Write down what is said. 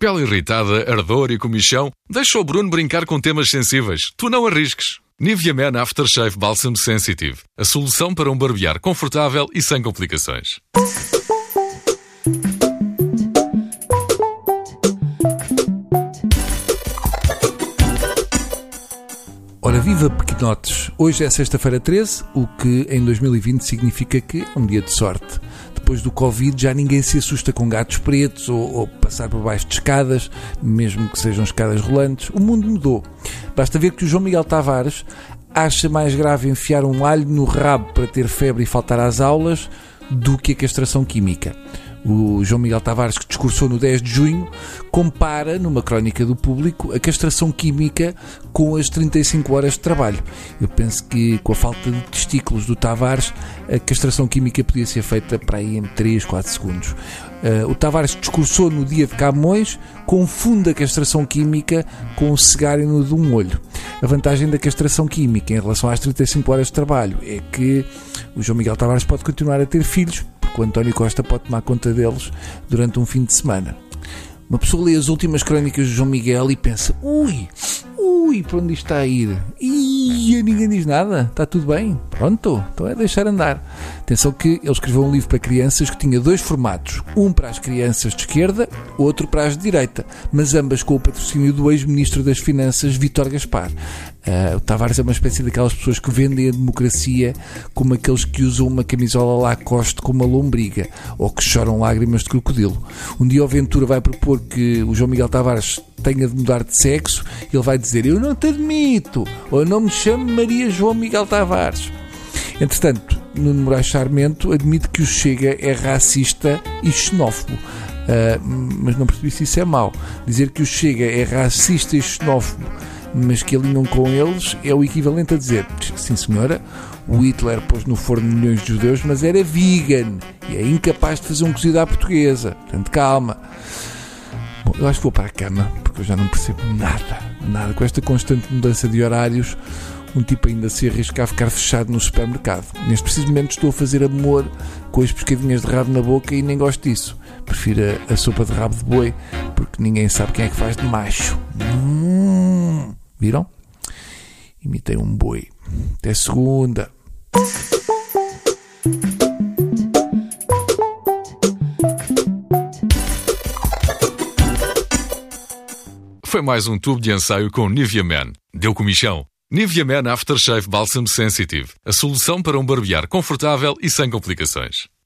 Pele irritada, ardor e comichão, deixa o Bruno brincar com temas sensíveis. Tu não arrisques. Nivea Man Aftershave Balsam Sensitive. A solução para um barbear confortável e sem complicações. Ora, viva pequenotes! Hoje é sexta-feira 13, o que em 2020 significa que é um dia de sorte. Depois do Covid já ninguém se assusta com gatos pretos ou, ou passar por baixo de escadas, mesmo que sejam escadas rolantes. O mundo mudou. Basta ver que o João Miguel Tavares acha mais grave enfiar um alho no rabo para ter febre e faltar às aulas do que a castração química. O João Miguel Tavares, que discursou no 10 de junho, compara, numa crónica do público, a castração química com as 35 horas de trabalho. Eu penso que, com a falta de testículos do Tavares, a castração química podia ser feita para aí em 3, 4 segundos. Uh, o Tavares discursou no dia de Camões, confunde a castração química com o cegário de um olho. A vantagem da castração química em relação às 35 horas de trabalho é que o João Miguel Tavares pode continuar a ter filhos, porque o António Costa pode tomar conta deles durante um fim de semana. Uma pessoa lê as últimas crónicas de João Miguel e pensa: ui, ui, para onde está a ir? Ih, ninguém diz nada, está tudo bem, pronto, então é deixar andar. Atenção que ele escreveu um livro para crianças que tinha dois formatos, um para as crianças de esquerda, outro para as de direita, mas ambas com o patrocínio do ex-ministro das Finanças, Vítor Gaspar. Uh, o Tavares é uma espécie daquelas pessoas que vendem a democracia como aqueles que usam uma camisola Lacoste com uma lombriga ou que choram lágrimas de crocodilo. Um dia o Ventura vai propor que o João Miguel Tavares tenha de mudar de sexo, ele vai dizer: Eu não te admito, ou não me chamo Maria João Miguel Tavares. Entretanto, Nuno Moraes Charmento admite que o Chega é racista e xenófobo. Uh, mas não percebi se isso é mau. Dizer que o Chega é racista e xenófobo mas que alinham com eles é o equivalente a dizer: sim, senhora, o Hitler pôs no forno milhões de judeus, mas era vegan e é incapaz de fazer um cozido à portuguesa. Portanto, calma. Bom, eu acho que vou para a cama, porque eu já não percebo nada, nada. Com esta constante mudança de horários, um tipo ainda se arrisca a ficar fechado no supermercado. Neste preciso momento estou a fazer amor com as pescadinhas de rabo na boca e nem gosto disso. Prefiro a, a sopa de rabo de boi, porque ninguém sabe quem é que faz de macho. Hum. Viram? Imitei um boi. Até segunda. Foi mais um tubo de ensaio com Nivea Man. Deu comichão. Nivea Man Aftershave Balsam Sensitive. A solução para um barbear confortável e sem complicações.